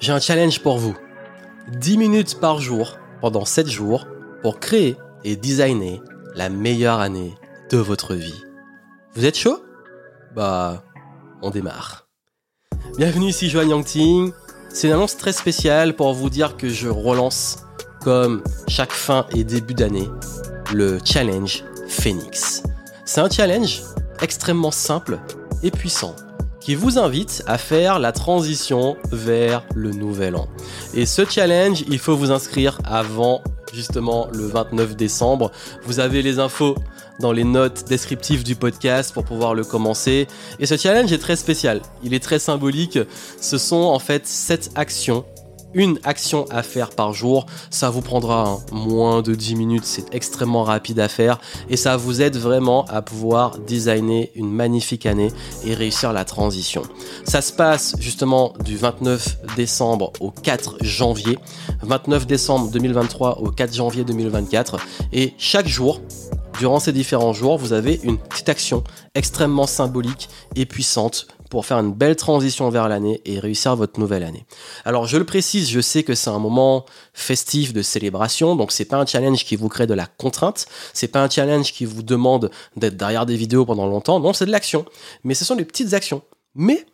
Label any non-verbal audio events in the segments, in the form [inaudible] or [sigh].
j'ai un challenge pour vous. 10 minutes par jour pendant 7 jours pour créer et designer la meilleure année de votre vie. Vous êtes chaud? Bah, on démarre. Bienvenue ici Joanne Yangting. C'est une annonce très spéciale pour vous dire que je relance, comme chaque fin et début d'année, le challenge Phoenix. C'est un challenge extrêmement simple et puissant qui vous invite à faire la transition vers le nouvel an. Et ce challenge, il faut vous inscrire avant justement le 29 décembre. Vous avez les infos dans les notes descriptives du podcast pour pouvoir le commencer. Et ce challenge est très spécial. Il est très symbolique. Ce sont en fait 7 actions une action à faire par jour. Ça vous prendra moins de 10 minutes, c'est extrêmement rapide à faire et ça vous aide vraiment à pouvoir designer une magnifique année et réussir la transition. Ça se passe justement du 29 décembre au 4 janvier. 29 décembre 2023 au 4 janvier 2024 et chaque jour Durant ces différents jours, vous avez une petite action extrêmement symbolique et puissante pour faire une belle transition vers l'année et réussir votre nouvelle année. Alors je le précise, je sais que c'est un moment festif de célébration, donc c'est pas un challenge qui vous crée de la contrainte, c'est pas un challenge qui vous demande d'être derrière des vidéos pendant longtemps, non, c'est de l'action. Mais ce sont des petites actions. Mais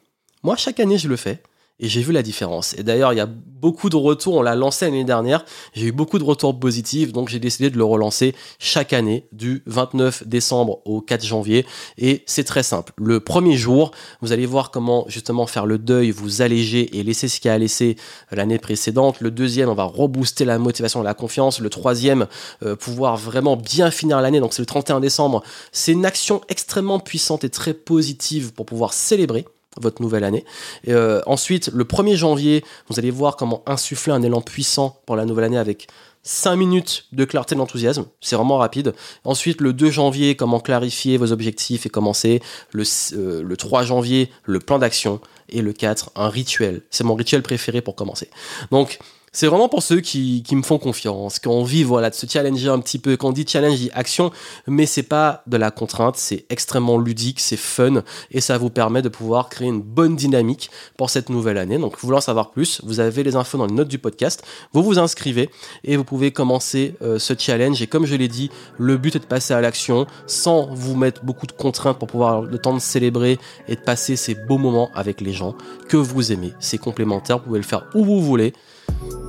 moi chaque année je le fais et j'ai vu la différence. Et d'ailleurs, il y a beaucoup de retours, on l'a lancé l'année dernière, j'ai eu beaucoup de retours positifs, donc j'ai décidé de le relancer chaque année du 29 décembre au 4 janvier. Et c'est très simple. Le premier jour, vous allez voir comment justement faire le deuil, vous alléger et laisser ce qui a laissé l'année précédente. Le deuxième, on va rebooster la motivation et la confiance. Le troisième, euh, pouvoir vraiment bien finir l'année, donc c'est le 31 décembre. C'est une action extrêmement puissante et très positive pour pouvoir célébrer votre nouvelle année. Euh, ensuite, le 1er janvier, vous allez voir comment insuffler un élan puissant pour la nouvelle année avec 5 minutes de clarté d'enthousiasme. C'est vraiment rapide. Ensuite, le 2 janvier, comment clarifier vos objectifs et commencer. Le, euh, le 3 janvier, le plan d'action. Et le 4, un rituel. C'est mon rituel préféré pour commencer. Donc, c'est vraiment pour ceux qui, me font confiance, qui ont envie voilà, de se challenger un petit peu. Quand on dit challenge, dit action, mais c'est pas de la contrainte, c'est extrêmement ludique, c'est fun et ça vous permet de pouvoir créer une bonne dynamique pour cette nouvelle année. Donc, en savoir plus, vous avez les infos dans les notes du podcast, vous vous inscrivez et vous pouvez commencer euh, ce challenge. Et comme je l'ai dit, le but est de passer à l'action sans vous mettre beaucoup de contraintes pour pouvoir le temps de célébrer et de passer ces beaux moments avec les gens que vous aimez. C'est complémentaire, vous pouvez le faire où vous voulez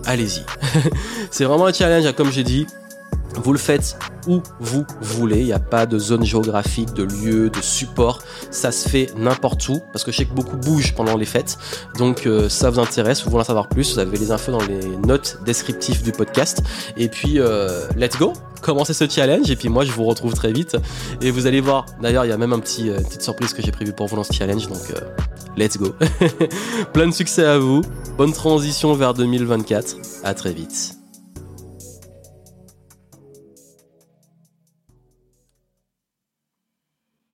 allez-y. [laughs] c'est vraiment un challenge, comme j'ai dit. Vous le faites où vous voulez, il n'y a pas de zone géographique, de lieu, de support, ça se fait n'importe où, parce que je sais que beaucoup bougent pendant les fêtes, donc euh, ça vous intéresse, vous voulez en savoir plus, vous avez les infos dans les notes descriptives du podcast, et puis euh, let's go! Commencez ce challenge? Et puis moi je vous retrouve très vite. Et vous allez voir d'ailleurs il y a même un petit euh, petite surprise que j'ai prévu pour vous dans ce challenge. Donc let's go! [laughs] Plein de succès à vous. Bonne transition vers 2024 à très vite